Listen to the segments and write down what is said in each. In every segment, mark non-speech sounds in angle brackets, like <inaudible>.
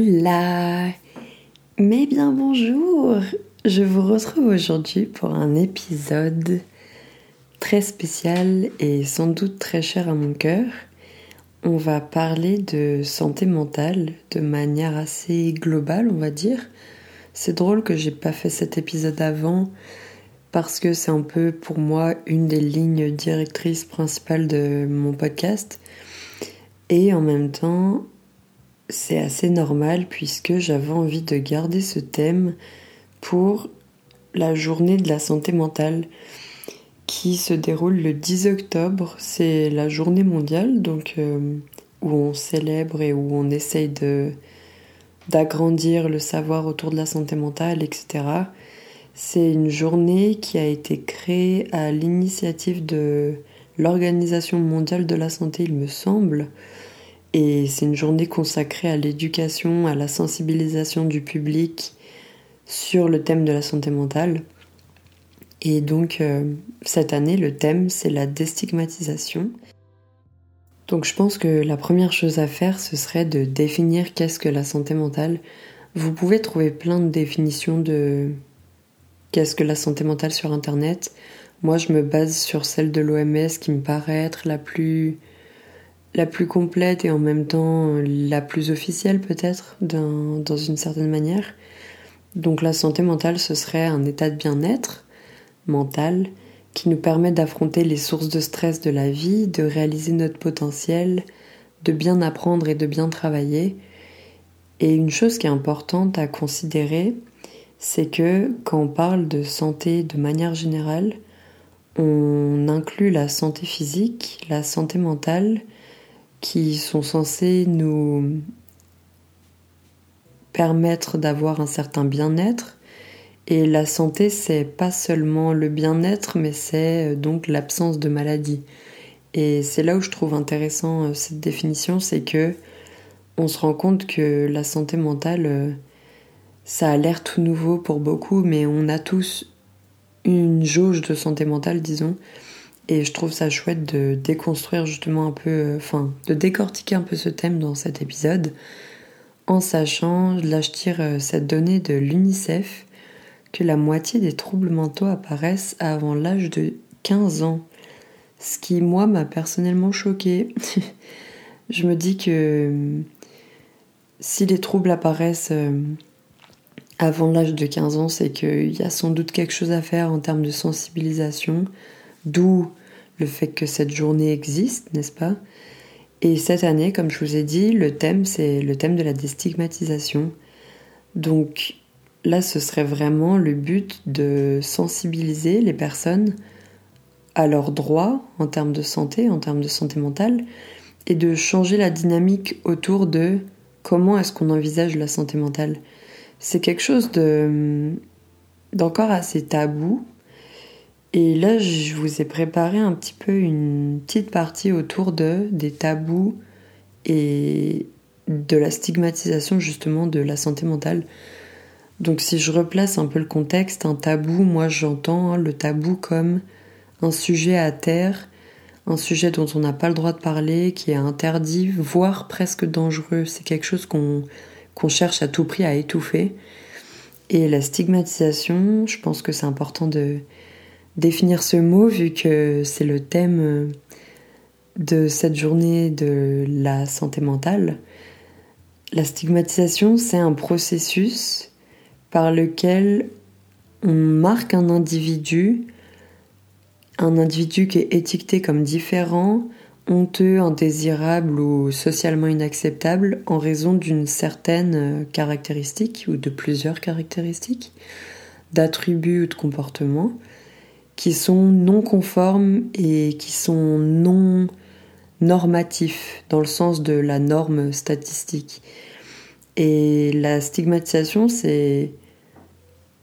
Hola Mais bien bonjour Je vous retrouve aujourd'hui pour un épisode très spécial et sans doute très cher à mon cœur. On va parler de santé mentale de manière assez globale, on va dire. C'est drôle que j'ai pas fait cet épisode avant parce que c'est un peu pour moi une des lignes directrices principales de mon podcast. Et en même temps, c'est assez normal puisque j'avais envie de garder ce thème pour la journée de la santé mentale qui se déroule le 10 octobre. C'est la journée mondiale donc euh, où on célèbre et où on essaye de d'agrandir le savoir autour de la santé mentale, etc. C'est une journée qui a été créée à l'initiative de l'Organisation mondiale de la santé, il me semble, et c'est une journée consacrée à l'éducation, à la sensibilisation du public sur le thème de la santé mentale. Et donc euh, cette année, le thème, c'est la déstigmatisation. Donc je pense que la première chose à faire, ce serait de définir qu'est-ce que la santé mentale. Vous pouvez trouver plein de définitions de qu'est-ce que la santé mentale sur Internet. Moi, je me base sur celle de l'OMS qui me paraît être la plus la plus complète et en même temps la plus officielle peut-être dans, une certaine manière. Donc la santé mentale, ce serait un état de bien-être mental qui nous permet d'affronter les sources de stress de la vie, de réaliser notre potentiel, de bien apprendre et de bien travailler. Et une chose qui est importante à considérer, c'est que quand on parle de santé de manière générale, on inclut la santé physique, la santé mentale qui sont censés nous permettre d'avoir un certain bien-être. Et la santé, c'est pas seulement le bien-être, mais c'est euh, donc l'absence de maladie. Et c'est là où je trouve intéressant euh, cette définition, c'est que on se rend compte que la santé mentale, euh, ça a l'air tout nouveau pour beaucoup, mais on a tous une jauge de santé mentale, disons. Et je trouve ça chouette de déconstruire justement un peu, euh, enfin, de décortiquer un peu ce thème dans cet épisode, en sachant, là je tire euh, cette donnée de l'UNICEF, que la moitié des troubles mentaux apparaissent avant l'âge de 15 ans. Ce qui, moi, m'a personnellement choqué. <laughs> je me dis que euh, si les troubles apparaissent avant l'âge de 15 ans, c'est qu'il y a sans doute quelque chose à faire en termes de sensibilisation, d'où le fait que cette journée existe, n'est-ce pas? Et cette année, comme je vous ai dit, le thème, c'est le thème de la déstigmatisation. Donc là, ce serait vraiment le but de sensibiliser les personnes à leurs droits en termes de santé, en termes de santé mentale, et de changer la dynamique autour de comment est-ce qu'on envisage la santé mentale. C'est quelque chose de d'encore assez tabou et là, je vous ai préparé un petit peu une petite partie autour de des tabous et de la stigmatisation justement de la santé mentale. Donc si je replace un peu le contexte, un tabou, moi j'entends le tabou comme un sujet à terre, un sujet dont on n'a pas le droit de parler, qui est interdit, voire presque dangereux. C'est quelque chose qu'on qu'on cherche à tout prix à étouffer. Et la stigmatisation, je pense que c'est important de, définir ce mot vu que c'est le thème euh, de cette journée de la santé mentale. La stigmatisation, c'est un processus par lequel on marque un individu, un individu qui est étiqueté comme différent, honteux, indésirable ou socialement inacceptable en raison d'une certaine euh, caractéristique ou de plusieurs caractéristiques, d'attributs ou de comportements qui sont non conformes et qui sont non normatifs dans le sens de la norme statistique. Et la stigmatisation, c'est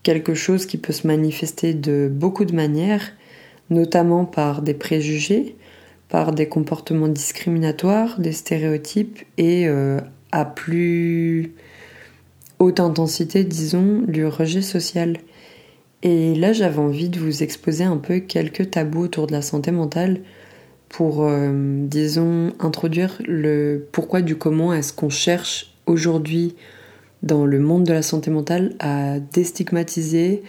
quelque chose qui peut se manifester de beaucoup de manières, notamment par des préjugés, par des comportements discriminatoires, des stéréotypes et euh, à plus haute intensité, disons, du rejet social. Et là, j'avais envie de vous exposer un peu quelques tabous autour de la santé mentale pour, euh, disons, introduire le pourquoi du comment est-ce qu'on cherche aujourd'hui dans le monde de la santé mentale à déstigmatiser,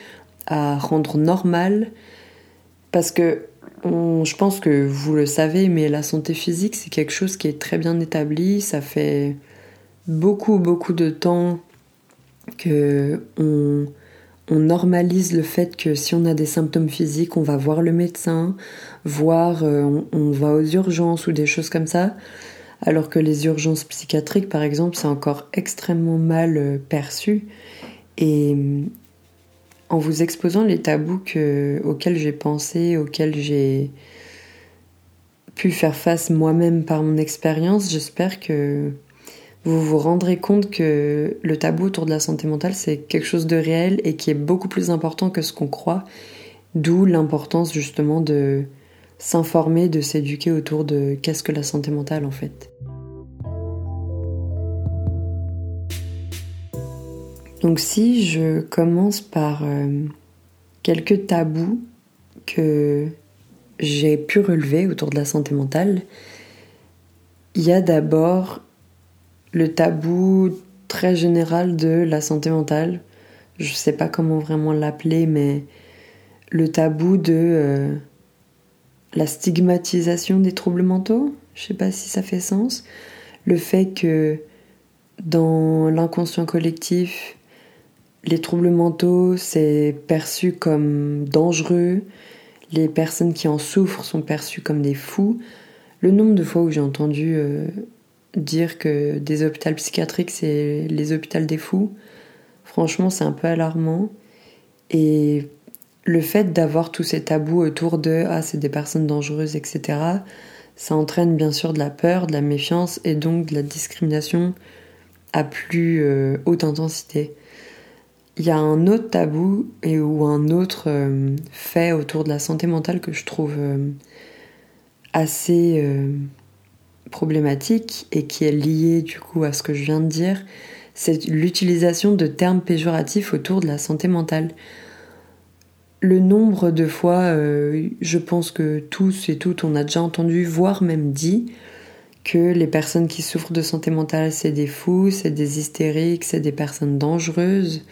à rendre normal, parce que je pense que vous le savez, mais la santé physique, c'est quelque chose qui est très bien établi. Ça fait beaucoup, beaucoup de temps que on, normalise le fait que si on a des symptômes physiques, on va voir le médecin, voir, euh, on, va aux urgences ou des choses comme ça. Alors que les urgences psychiatriques, par exemple, c'est encore extrêmement mal euh, perçu. Et en vous exposant les tabous auxquels j'ai pensé, auxquels j'ai pu faire face moi-même par mon expérience, j'espère que vous vous rendrez compte que le tabou autour de la santé mentale, c'est quelque chose de réel et qui est beaucoup plus important que ce qu'on croit, d'où l'importance justement de s'informer, de s'éduquer autour de qu'est-ce que la santé mentale en fait. Donc si je commence par euh, quelques tabous que j'ai pu relever autour de la santé mentale, il y a d'abord le tabou très général de la santé mentale. Je sais pas comment vraiment l'appeler, mais le tabou de euh, la stigmatisation des troubles mentaux. Je sais pas si ça fait sens. Le fait que dans l'inconscient collectif, les troubles mentaux, c'est perçu comme dangereux. Les personnes qui en souffrent sont perçues comme des fous. Le nombre de fois où j'ai entendu euh, dire que des hôpitaux psychiatriques, c'est les hôpitaux des fous, franchement, c'est un peu alarmant. Et le fait d'avoir tous ces tabous autour de ah, c'est des personnes dangereuses, etc., ça entraîne bien sûr de la peur, de la méfiance et donc de la discrimination à plus euh, haute intensité. Il y a un autre tabou et ou un autre euh, fait autour de la santé mentale que je trouve euh, assez problématique et qui est lié du coup à ce que je viens de dire, c'est l'utilisation de termes péjoratifs autour de la santé mentale. Le nombre de fois, je pense que tous et toutes, on a déjà entendu, voire même dit, que les personnes qui souffrent de santé mentale, c'est des fous, c'est des hystériques, c'est des personnes dangereuses.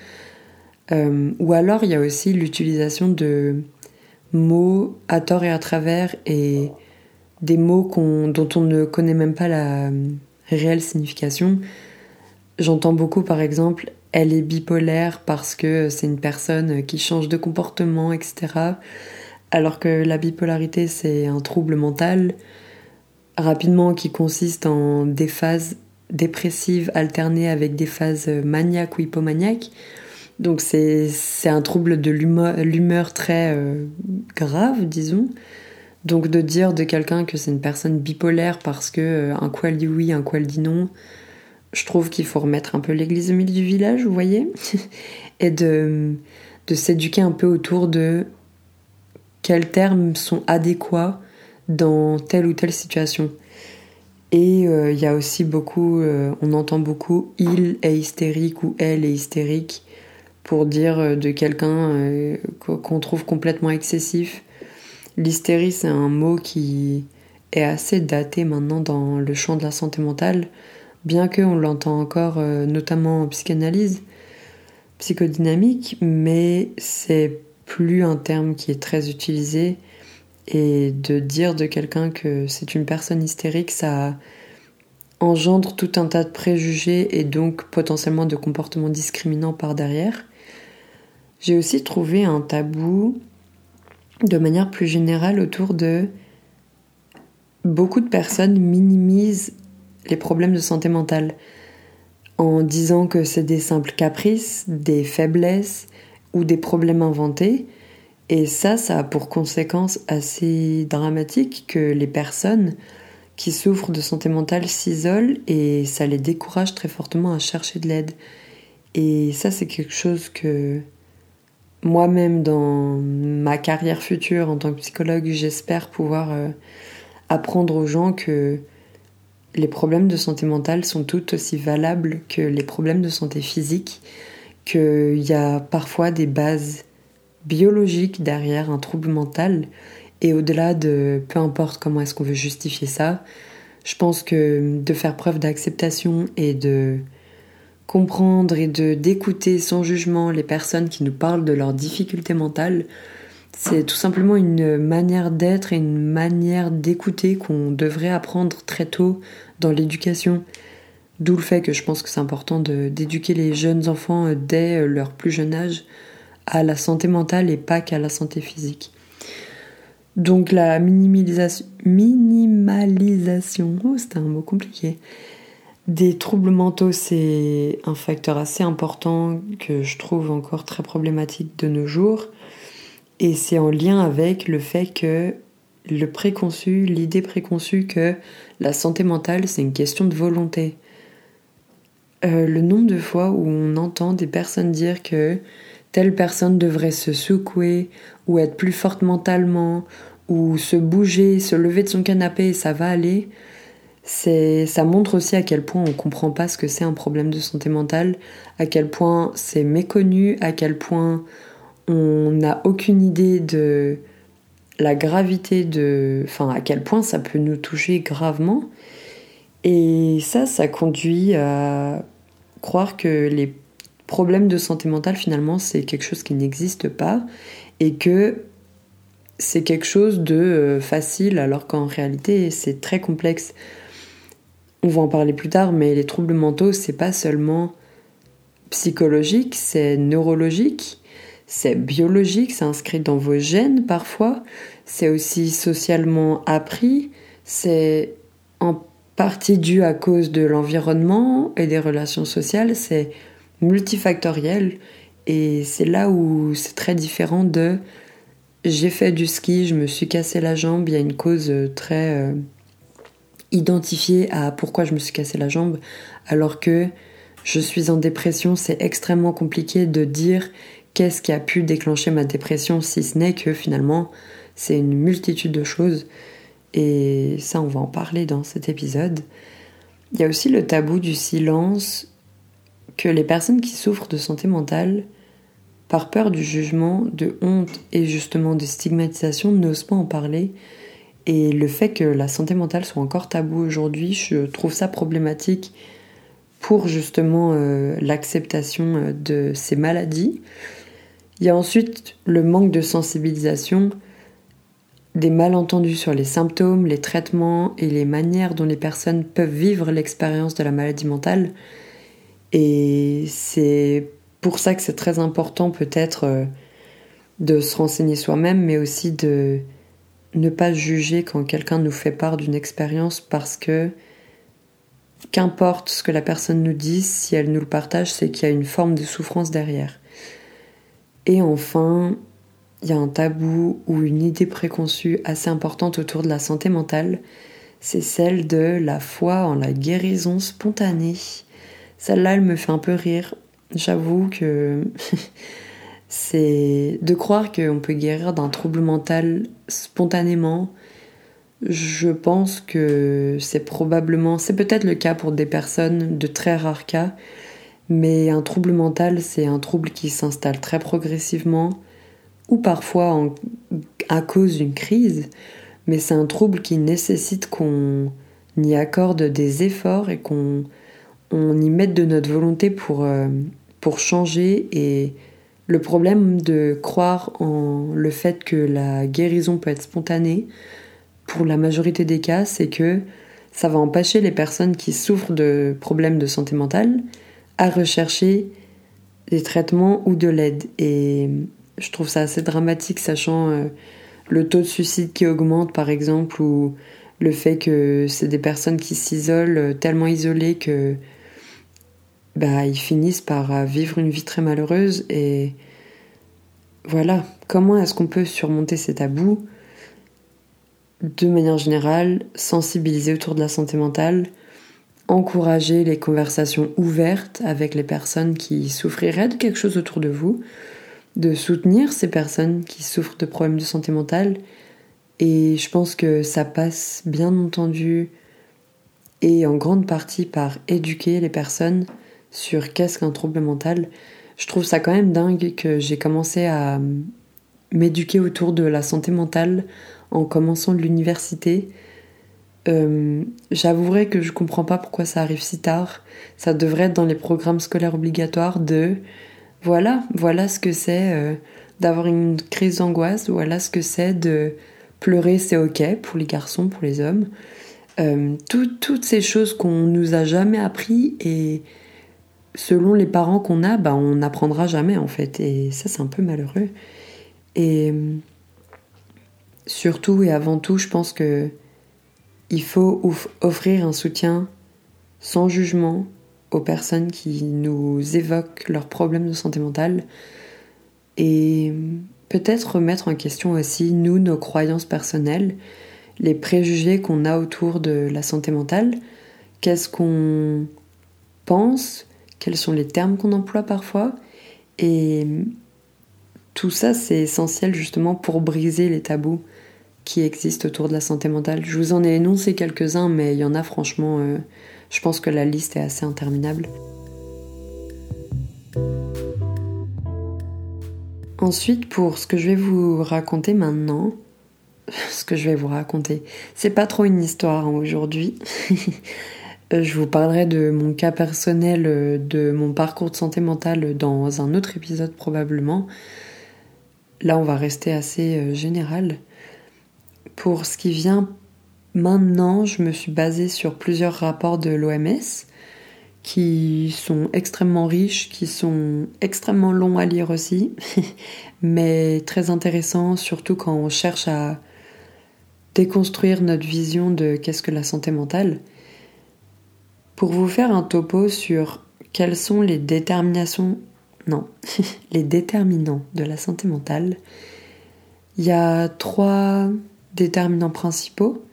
Euh, ou alors il y a aussi l'utilisation de mots à tort et à travers et des mots dont on ne connaît même pas la euh, réelle signification. J'entends beaucoup par exemple elle est bipolaire parce que c'est une personne qui change de comportement, etc. Alors que la bipolarité c'est un trouble mental rapidement qui consiste en des phases dépressives alternées avec des phases maniaques ou hypomaniaques. Donc c'est un trouble de l'humeur très euh, grave, disons. Donc de dire de quelqu'un que c'est une personne bipolaire parce que euh, un coup dit oui, un coup dit non, je trouve qu'il faut remettre un peu l'église au milieu du village, vous voyez, <laughs> et de, s'éduquer un peu autour de quels termes sont adéquats dans telle ou telle situation. Et euh, il y a aussi beaucoup, on entend beaucoup il est hystérique ou elle est hystérique pour dire euh, de quelqu'un euh, qu'on trouve complètement excessif. L'hystérie, c'est un mot qui est assez daté maintenant dans le champ de la santé mentale, bien qu'on l'entend encore euh, notamment en psychanalyse psychodynamique, mais c'est plus un terme qui est très utilisé. Et de dire de quelqu'un que c'est une personne hystérique, ça engendre tout un tas de préjugés et donc potentiellement de comportements discriminants par derrière. J'ai aussi trouvé un tabou de manière plus générale autour de beaucoup de personnes minimisent les problèmes de santé mentale en disant que c'est des simples caprices, des faiblesses ou des problèmes inventés. Et ça, ça a pour conséquence assez dramatique que les personnes qui souffrent de santé mentale s'isolent et ça les décourage très fortement à chercher de l'aide. Et ça, c'est quelque chose que moi-même dans ma carrière future en tant que psychologue, j'espère pouvoir euh, apprendre aux gens que les problèmes de santé mentale sont tout aussi valables que les problèmes de santé physique, qu'il y a parfois des bases biologiques derrière un trouble mental. Et au-delà de peu importe comment est-ce qu'on veut justifier ça, je pense que de faire preuve d'acceptation et de comprendre et de d'écouter sans jugement les personnes qui nous parlent de leurs difficultés mentales, c'est tout simplement une manière d'être et une manière d'écouter qu'on devrait apprendre très tôt dans l'éducation. D'où le fait que je pense que c'est important d'éduquer les jeunes enfants dès leur plus jeune âge à la santé mentale et pas qu'à la santé physique. Donc la minimalisation, minimalisation, oh c'était un mot compliqué, des troubles mentaux, c'est un facteur assez important que je trouve encore très problématique de nos jours. Et c'est en lien avec le fait que le préconçu, l'idée préconçue que la santé mentale, c'est une question de volonté. Euh, le nombre de fois où on entend des personnes dire que telle personne devrait se secouer ou être plus forte mentalement ou se bouger, se lever de son canapé et ça va aller, c'est ça montre aussi à quel point on comprend pas ce que c'est un problème de santé mentale, à quel point c'est méconnu, à quel point on n'a aucune idée de la gravité de enfin à quel point ça peut nous toucher gravement et ça ça conduit à croire que les problème de santé mentale, finalement, c'est quelque chose qui n'existe pas et que c'est quelque chose de euh, facile alors qu'en réalité, c'est très complexe. On va en parler plus tard, mais les troubles mentaux, c'est pas seulement psychologique, c'est neurologique, c'est biologique, c'est inscrit dans vos gènes parfois, c'est aussi socialement appris, c'est en partie dû à cause de l'environnement et des relations sociales, c'est multifactoriel et c'est là où c'est très différent de j'ai fait du ski, je me suis cassé la jambe, il y a une cause très identifiée à pourquoi je me suis cassé la jambe, alors que je suis en dépression, c'est extrêmement compliqué de dire qu'est-ce qui a pu déclencher ma dépression, si ce n'est que finalement c'est une multitude de choses. Et ça, on va en parler dans cet épisode. Il y a aussi le tabou du silence que les personnes qui souffrent de santé mentale, par peur du jugement, de honte et justement de stigmatisation, n'osent pas en parler. Et le fait que la santé mentale soit encore tabou aujourd'hui, je trouve ça problématique pour justement euh, l'acceptation euh, de ces maladies. Il y a ensuite le manque de sensibilisation, des malentendus sur les symptômes, les traitements et les manières dont les personnes peuvent vivre l'expérience de la maladie mentale. Et c'est pour ça que c'est très important peut-être euh, de se renseigner soi-même, mais aussi de ne pas juger quand quelqu'un nous fait part d'une expérience parce que qu'importe ce que la personne nous dit, si elle nous le partage, c'est qu'il y a une forme de souffrance derrière. Et enfin, il y a un tabou ou une idée préconçue assez importante autour de la santé mentale, c'est celle de la foi en la guérison spontanée. Celle-là, elle me fait un peu rire. J'avoue que <laughs> c'est de croire qu'on peut guérir d'un trouble mental spontanément. Je pense que c'est probablement, c'est peut-être le cas pour des personnes de très rares cas, mais un trouble mental, c'est un trouble qui s'installe très progressivement ou parfois à cause d'une crise, mais c'est un trouble qui nécessite qu'on y accorde des efforts et qu'on on y met de notre volonté pour, euh, pour changer et le problème de croire en le fait que la guérison peut être spontanée, pour la majorité des cas, c'est que ça va empêcher les personnes qui souffrent de problèmes de santé mentale à rechercher des traitements ou de l'aide. Et je trouve ça assez dramatique, sachant euh, le taux de suicide qui augmente, par exemple, ou le fait que c'est des personnes qui s'isolent euh, tellement isolées que bah, ils finissent par euh, vivre une vie très malheureuse. Et voilà, comment est-ce qu'on peut surmonter ces tabous De manière générale, sensibiliser autour de la santé mentale, encourager les conversations ouvertes avec les personnes qui souffriraient de quelque chose autour de vous, de soutenir ces personnes qui souffrent de problèmes de santé mentale? Et je pense que ça passe bien entendu et en grande partie par éduquer les personnes sur qu'est-ce qu'un trouble mental, je trouve ça quand même dingue que j'ai commencé à m'éduquer autour de la santé mentale en commençant l'université. Euh, J'avouerai que je comprends pas pourquoi ça arrive si tard. Ça devrait être dans les programmes scolaires obligatoires de voilà, voilà ce que c'est euh, d'avoir une crise d'angoisse, voilà ce que c'est de pleurer, c'est ok pour les garçons, pour les hommes. Euh, toutes ces choses qu'on nous a jamais appris et selon les parents qu'on a, bah, on n'apprendra jamais en fait. Et ça, c'est un peu malheureux. Et surtout et avant tout, je pense que il faut offrir un soutien sans jugement aux personnes qui nous évoquent leurs problèmes de santé mentale et peut-être remettre en question aussi, nous, nos croyances personnelles, les préjugés qu'on a autour de la santé mentale, qu'est-ce qu'on pense, quels sont les termes qu'on emploie parfois, et tout ça c'est essentiel justement pour briser les tabous qui existent autour de la santé mentale. Je vous en ai énoncé quelques-uns, mais il y en a franchement, euh, je pense que la liste est assez interminable. Ensuite, pour ce que je vais vous raconter maintenant, <laughs> ce que je vais vous raconter, c'est pas trop une histoire aujourd'hui. <laughs> je vous parlerai de mon cas personnel, euh, de mon parcours de santé mentale dans un autre épisode probablement. Là, on va rester assez euh, général. Pour ce qui vient maintenant, je me suis basée sur plusieurs rapports de l'OMS qui sont extrêmement riches, qui sont extrêmement longs à lire aussi, <laughs> mais très intéressants, surtout quand on cherche à déconstruire notre vision de qu'est-ce que la santé mentale. Pour vous faire un topo sur quelles sont les déterminations, non, <laughs> les déterminants de la santé mentale, il y a trois déterminants principaux,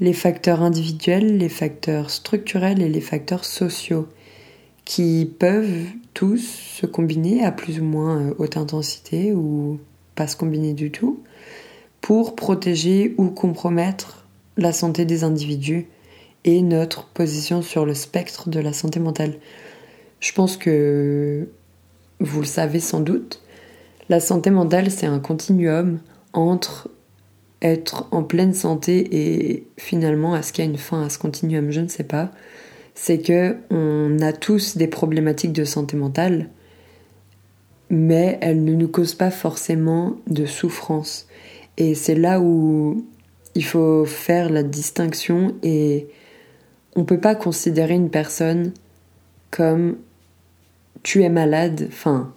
les facteurs individuels, les facteurs structurels et les facteurs sociaux, qui peuvent tous se combiner à plus ou moins euh, haute intensité ou pas se combiner du tout, pour protéger ou compromettre la santé des individus notre position sur le spectre de la santé mentale. Je pense que vous le savez sans doute, la santé mentale c'est un continuum entre être en pleine santé et finalement est-ce qu'il y a une fin à ce continuum? Je ne sais pas. C'est que on a tous des problématiques de santé mentale, mais elles ne nous causent pas forcément de souffrance. Et c'est là où il faut faire la distinction et on peut pas considérer une personne comme tu es malade, enfin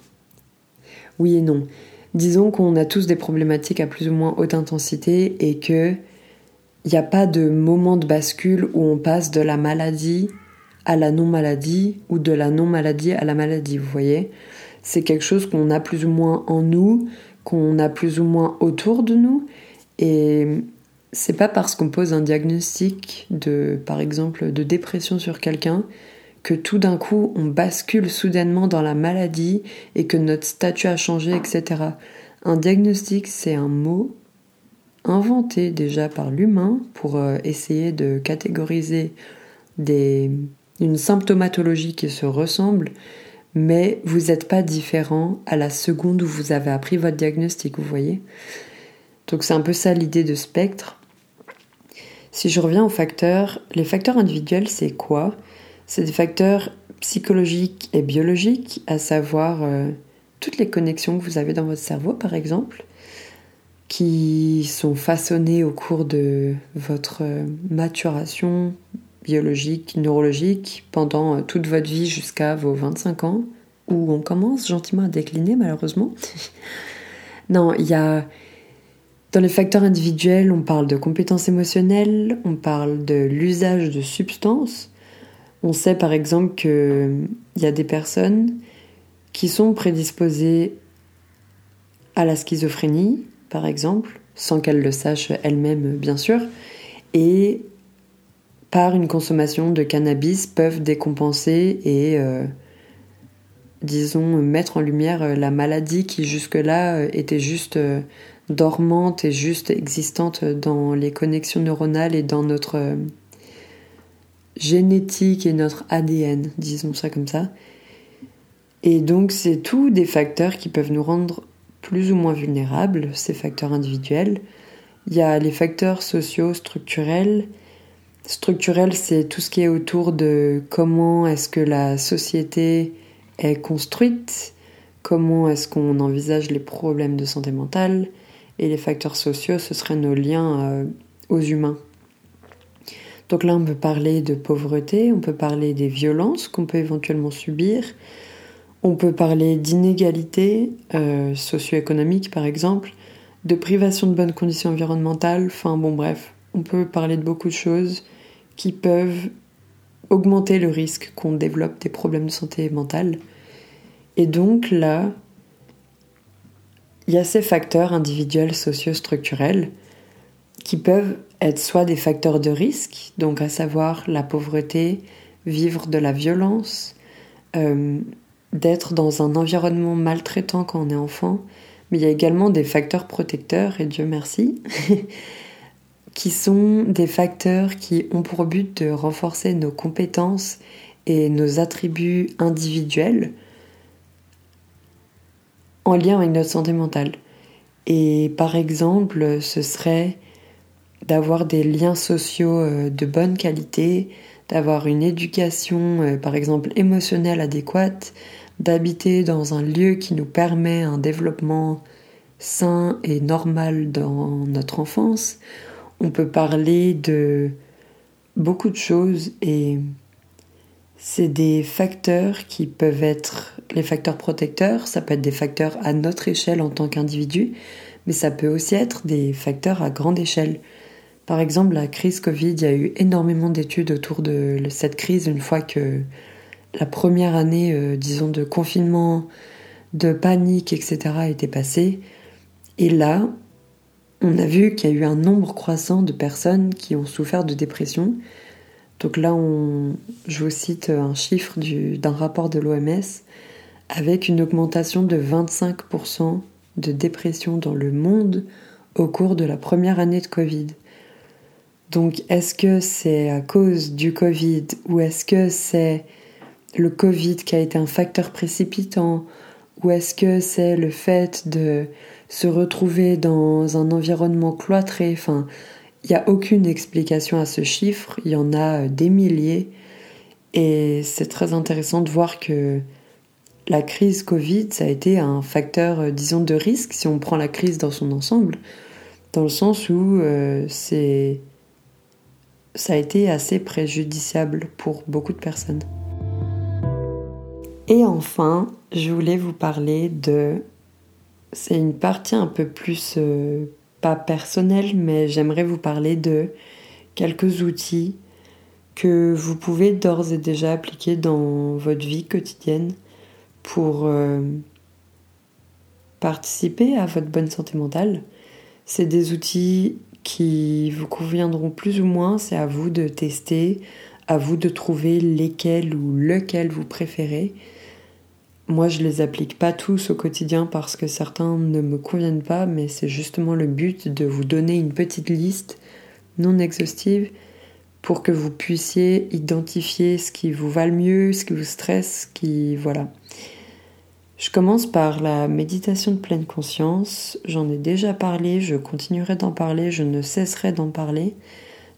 oui et non. Disons qu'on a tous des problématiques à plus ou moins haute intensité et que il n'y a pas de moment de bascule où on passe de la maladie à la non-maladie ou de la non-maladie à la maladie, vous voyez? C'est quelque chose qu'on a plus ou moins en nous, qu'on a plus ou moins autour de nous et c'est pas parce qu'on pose un diagnostic de par exemple de dépression sur quelqu'un que tout d'un coup on bascule soudainement dans la maladie et que notre statut a changé, etc. Un diagnostic, c'est un mot inventé déjà par l'humain pour euh, essayer de catégoriser des, une symptomatologie qui se ressemble, mais vous n'êtes pas différent à la seconde où vous avez appris votre diagnostic, vous voyez? Donc c'est un peu ça l'idée de spectre. Si je reviens aux facteurs, les facteurs individuels, c'est quoi? C'est des facteurs psychologiques et biologiques, à savoir euh, toutes les connexions que vous avez dans votre cerveau, par exemple, qui sont façonnées au cours de votre euh, maturation biologique, neurologique, pendant euh, toute votre vie jusqu'à vos 25 ans, où on commence gentiment à décliner, malheureusement. <laughs> non, il y a... Dans les facteurs individuels, on parle de compétences émotionnelles, on parle de l'usage de substances, on sait par exemple qu'il y a des personnes qui sont prédisposées à la schizophrénie, par exemple, sans qu'elles le sachent elles-mêmes, bien sûr, et par une consommation de cannabis peuvent décompenser et, euh, disons, mettre en lumière la maladie qui jusque-là était juste euh, dormante et juste existante dans les connexions neuronales et dans notre génétique et notre ADN, disons ça comme ça. Et donc c'est tous des facteurs qui peuvent nous rendre plus ou moins vulnérables, ces facteurs individuels. Il y a les facteurs sociaux, structurels, Structurel, c'est tout ce qui est autour de comment est-ce que la société est construite, comment est-ce qu'on envisage les problèmes de santé mentale, et les facteurs sociaux, ce seraient nos liens euh, aux humains. Donc là, on peut parler de pauvreté, on peut parler des violences qu'on peut éventuellement subir, on peut parler d'inégalités euh, socio-économiques par exemple, de privation de bonnes conditions environnementales, enfin bon bref, on peut parler de beaucoup de choses qui peuvent augmenter le risque qu'on développe des problèmes de santé mentale. Et donc là, il y a ces facteurs individuels socio-structurels qui peuvent être soit des facteurs de risque, donc à savoir la pauvreté, vivre de la violence, euh, d'être dans un environnement maltraitant quand on est enfant, mais il y a également des facteurs protecteurs, et Dieu merci, <laughs> qui sont des facteurs qui ont pour but de renforcer nos compétences et nos attributs individuels en lien avec notre santé mentale. Et par exemple, ce serait d'avoir des liens sociaux euh, de bonne qualité, d'avoir une éducation, euh, par exemple, émotionnelle adéquate, d'habiter dans un lieu qui nous permet un développement sain et normal dans notre enfance. On peut parler de beaucoup de choses et c'est des facteurs qui peuvent être les facteurs protecteurs, ça peut être des facteurs à notre échelle en tant qu'individu, mais ça peut aussi être des facteurs à grande échelle. Par exemple, la crise Covid, il y a eu énormément d'études autour de cette crise une fois que la première année, euh, disons, de confinement, de panique, etc., été passée. Et là, on a vu qu'il y a eu un nombre croissant de personnes qui ont souffert de dépression, donc là, je vous cite un chiffre d'un rapport de l'OMS avec une augmentation de 25% de dépression dans le monde au cours de la première année de Covid. Donc est-ce que c'est à cause du Covid ou est-ce que c'est le Covid qui a été un facteur précipitant ou est-ce que c'est le fait de se retrouver dans un environnement cloîtré? Enfin, il n'y a aucune explication à ce chiffre, il y en a euh, des milliers. Et c'est très intéressant de voir que la crise Covid, ça a été un facteur, euh, disons, de risque si on prend la crise dans son ensemble, dans le sens où euh, c'est, ça a été assez préjudiciable pour beaucoup de personnes. Et enfin, je voulais vous parler de... C'est une partie un peu plus pas personnel, mais j'aimerais vous parler de quelques outils que vous pouvez d'ores et déjà appliquer dans votre vie quotidienne pour euh, participer à votre bonne santé mentale. C'est des outils qui vous conviendront plus ou moins, c'est à vous de tester, à vous de trouver lesquels ou lequel vous préférez. Moi, je les applique pas tous au quotidien parce que certains ne me conviennent pas, mais c'est justement le but de vous donner une petite liste non exhaustive pour que vous puissiez identifier ce qui vous va le mieux, ce qui vous stresse, ce qui voilà. Je commence par la méditation de pleine conscience. J'en ai déjà parlé, je continuerai d'en parler, je ne cesserai d'en parler.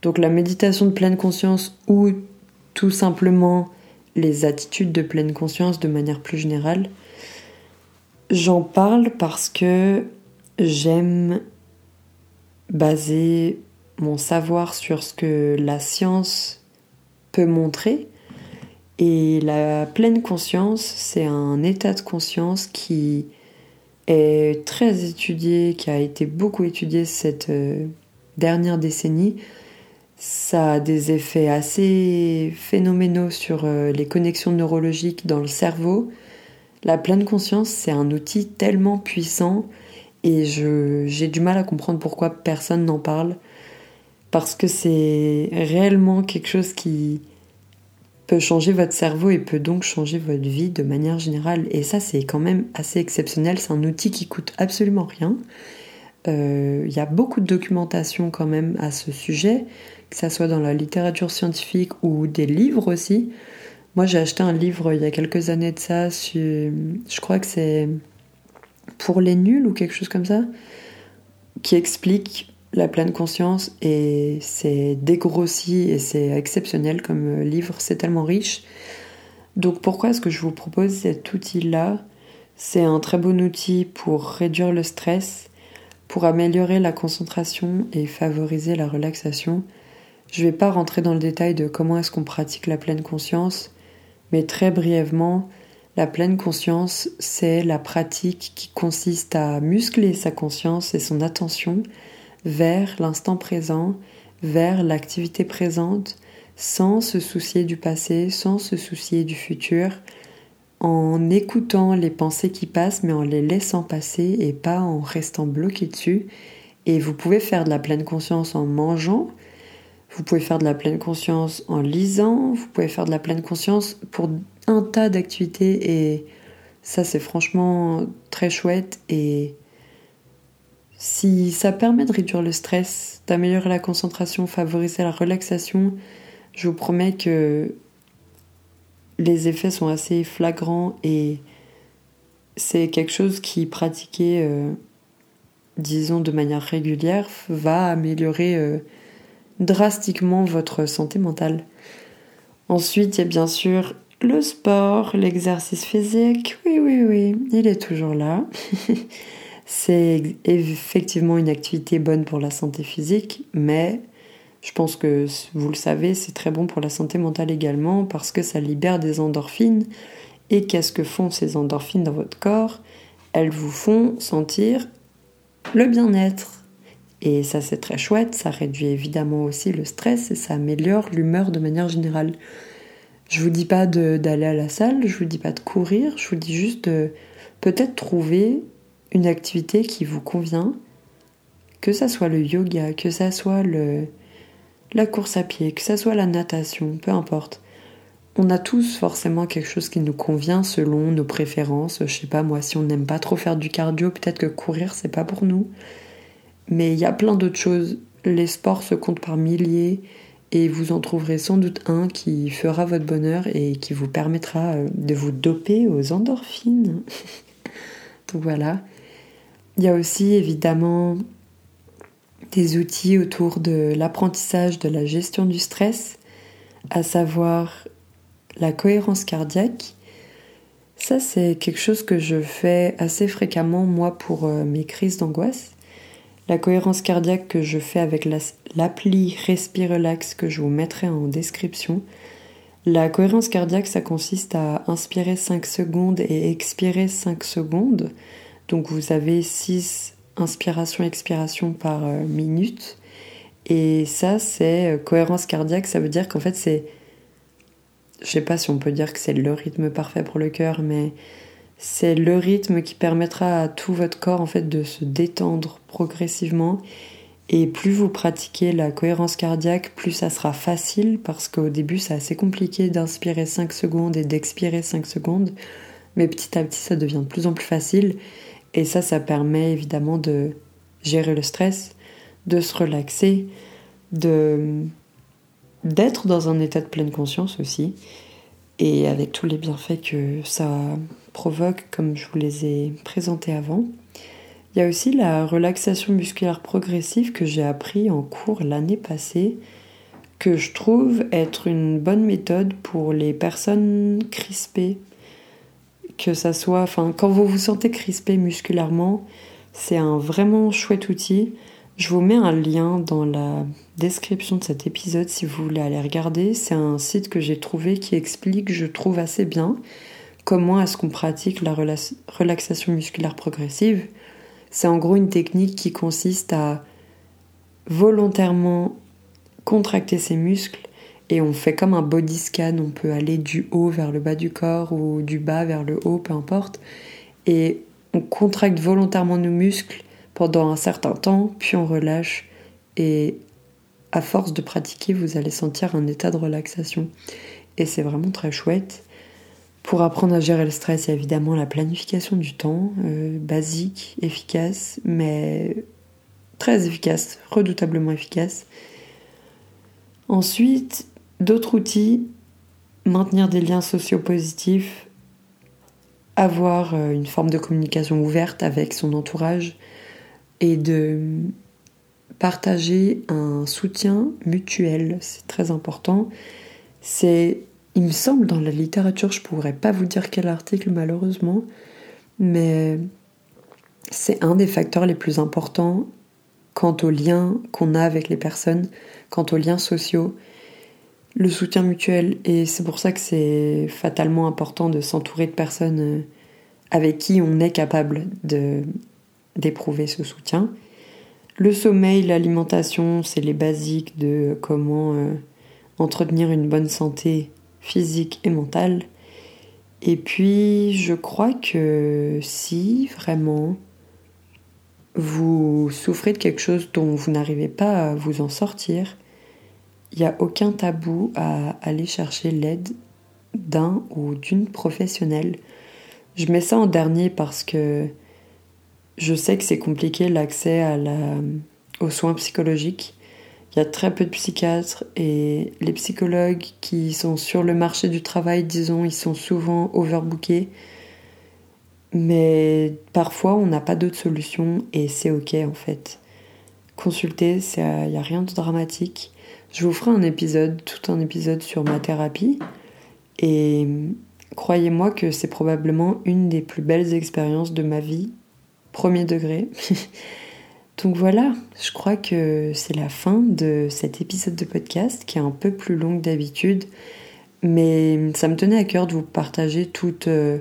Donc la méditation de pleine conscience ou tout simplement les attitudes de pleine conscience de manière plus générale. J'en parle parce que j'aime baser mon savoir sur ce que la science peut montrer. Et la pleine conscience, c'est un état de conscience qui est très étudié, qui a été beaucoup étudié cette euh, dernière décennie ça a des effets assez phénoménaux sur euh, les connexions neurologiques dans le cerveau. La pleine conscience, c'est un outil tellement puissant et j'ai du mal à comprendre pourquoi personne n'en parle. Parce que c'est réellement quelque chose qui changer votre cerveau et peut donc changer votre vie de manière générale. Et ça, c'est quand même assez exceptionnel. C'est un outil qui coûte absolument rien. Euh, il y a beaucoup de documentation quand même à ce sujet que ça soit dans la littérature scientifique ou des livres aussi. Moi, j'ai acheté un livre il y a quelques années de ça, je crois que c'est pour les nuls ou quelque chose comme ça, qui explique la pleine conscience et c'est dégrossi et c'est exceptionnel comme livre, c'est tellement riche. Donc pourquoi est-ce que je vous propose cet outil-là? C'est un très bon outil pour réduire le stress, pour améliorer la concentration et favoriser la relaxation. Je ne vais pas rentrer dans le détail de comment est-ce qu'on pratique la pleine conscience, mais très brièvement, la pleine conscience, c'est la pratique qui consiste à muscler sa conscience et son attention vers l'instant présent, vers l'activité présente, sans se soucier du passé, sans se soucier du futur, en écoutant les pensées qui passent, mais en les laissant passer et pas en restant bloqué dessus. Et vous pouvez faire de la pleine conscience en mangeant, vous pouvez faire de la pleine conscience en lisant, vous pouvez faire de la pleine conscience pour un tas d'activités et ça c'est franchement très chouette et si ça permet de réduire le stress, d'améliorer la concentration, favoriser la relaxation, je vous promets que les effets sont assez flagrants et c'est quelque chose qui pratiqué, euh, disons, de manière régulière, va améliorer euh, drastiquement votre santé mentale. Ensuite, il y a bien sûr le sport, l'exercice physique. Oui, oui, oui, il est toujours là. <laughs> c'est effectivement une activité bonne pour la santé physique, mais je pense que vous le savez, c'est très bon pour la santé mentale également parce que ça libère des endorphines. Et qu'est-ce que font ces endorphines dans votre corps? Elles vous font sentir le bien-être. Et ça c'est très chouette, ça réduit évidemment aussi le stress et ça améliore l'humeur de manière générale. Je vous dis pas d'aller à la salle, je vous dis pas de courir, je vous dis juste de peut-être trouver une activité qui vous convient, que ça soit le yoga, que ça soit le, la course à pied, que ça soit la natation, peu importe. On a tous forcément quelque chose qui nous convient selon nos préférences. Je sais pas moi, si on n'aime pas trop faire du cardio, peut-être que courir c'est pas pour nous. Mais il y a plein d'autres choses. Les sports se comptent par milliers et vous en trouverez sans doute un qui fera votre bonheur et qui vous permettra euh, de vous doper aux endorphines. <laughs> Donc voilà. Il y a aussi évidemment des outils autour de l'apprentissage de la gestion du stress, à savoir la cohérence cardiaque. Ça, c'est quelque chose que je fais assez fréquemment, moi, pour euh, mes crises d'angoisse. La cohérence cardiaque que je fais avec l'appli Respire Relax que je vous mettrai en description. La cohérence cardiaque, ça consiste à inspirer 5 secondes et expirer 5 secondes. Donc vous avez 6 inspiration-expiration par euh, minute. Et ça, c'est euh, cohérence cardiaque. Ça veut dire qu'en fait, c'est. Je sais pas si on peut dire que c'est le rythme parfait pour le cœur, mais c'est le rythme qui permettra à tout votre corps en fait de se détendre progressivement. Et plus vous pratiquez la cohérence cardiaque, plus ça sera facile parce qu'au début c'est assez compliqué d'inspirer 5 secondes et d'expirer 5 secondes. Mais petit à petit ça devient de plus en plus facile. Et ça, ça permet évidemment de gérer le stress, de se relaxer, d'être dans un état de pleine conscience aussi, et avec tous les bienfaits que ça provoque, comme je vous les ai présentés avant. Il y a aussi la relaxation musculaire progressive que j'ai appris en cours l'année passée, que je trouve être une bonne méthode pour les personnes crispées que ça soit, enfin, quand vous vous sentez crispé musculairement, c'est un vraiment chouette outil. Je vous mets un lien dans la description de cet épisode si vous voulez aller regarder. C'est un site que j'ai trouvé qui explique, je trouve assez bien, comment est-ce qu'on pratique la relaxation musculaire progressive. C'est en gros une technique qui consiste à volontairement contracter ses muscles et on fait comme un body scan, on peut aller du haut vers le bas du corps ou du bas vers le haut, peu importe. Et on contracte volontairement nos muscles pendant un certain temps, puis on relâche. Et à force de pratiquer, vous allez sentir un état de relaxation. Et c'est vraiment très chouette. Pour apprendre à gérer le stress, il y a évidemment la planification du temps, euh, basique, efficace, mais très efficace, redoutablement efficace. Ensuite, D'autres outils, maintenir des liens sociaux positifs, avoir euh, une forme de communication ouverte avec son entourage et de partager un soutien mutuel, c'est très important. C'est, il me semble, dans la littérature, je pourrais pas vous dire quel article malheureusement, mais c'est un des facteurs les plus importants quant aux liens qu'on a avec les personnes, quant aux liens sociaux, le soutien mutuel. Et c'est pour ça que c'est fatalement important de s'entourer de personnes euh, avec qui on est capable d'éprouver ce soutien. Le sommeil, l'alimentation, c'est les basiques de comment euh, entretenir une bonne santé physique et mentale. Et puis, je crois que si vraiment vous souffrez de quelque chose dont vous n'arrivez pas à vous en sortir, il n'y a aucun tabou à aller chercher l'aide d'un ou d'une professionnelle. Je mets ça en dernier parce que je sais que c'est compliqué l'accès à aux soins psychologiques. Il y a très peu de psychiatres et les psychologues qui sont sur le marché du travail, disons, ils sont souvent overbookés. Mais parfois, on n'a pas d'autre solution et c'est ok en fait. Consulter, il n'y a rien de dramatique. Je vous ferai un épisode, tout un épisode sur ma thérapie. Et croyez-moi que c'est probablement une des plus belles expériences de ma vie, premier degré. <laughs> Donc voilà, je crois que c'est la fin de cet épisode de podcast qui est un peu plus long que d'habitude. Mais ça me tenait à cœur de vous partager toutes... Euh,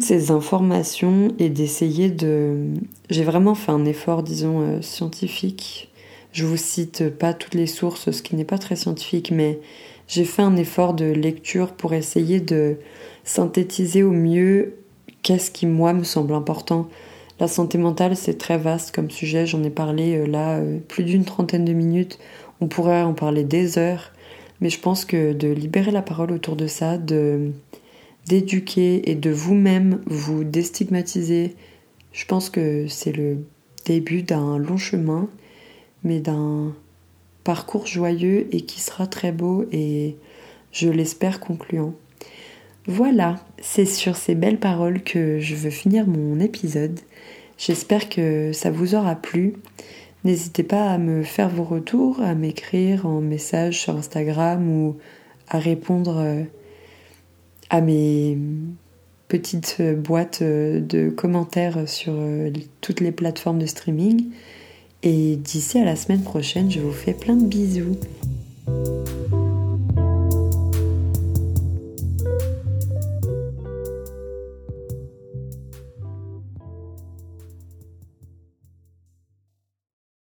ces informations et d'essayer de... J'ai vraiment fait un effort, disons, euh, scientifique. Je vous cite pas toutes les sources, ce qui n'est pas très scientifique, mais j'ai fait un effort de lecture pour essayer de synthétiser au mieux qu'est-ce qui, moi, me semble important. La santé mentale, c'est très vaste comme sujet, j'en ai parlé euh, là euh, plus d'une trentaine de minutes, on pourrait en parler des heures, mais je pense que de libérer la parole autour de ça, d'éduquer et de vous-même vous déstigmatiser, je pense que c'est le début d'un long chemin, mais d'un parcours joyeux et qui sera très beau et je l'espère concluant. Voilà, c'est sur ces belles paroles que je veux finir mon épisode. J'espère que ça vous aura plu. N'hésitez pas à me faire vos retours, à m'écrire en message sur Instagram ou à répondre euh, à mes petites boîtes de commentaires sur euh, toutes les plateformes de streaming. Et d'ici à la semaine prochaine, je vous fais plein de bisous.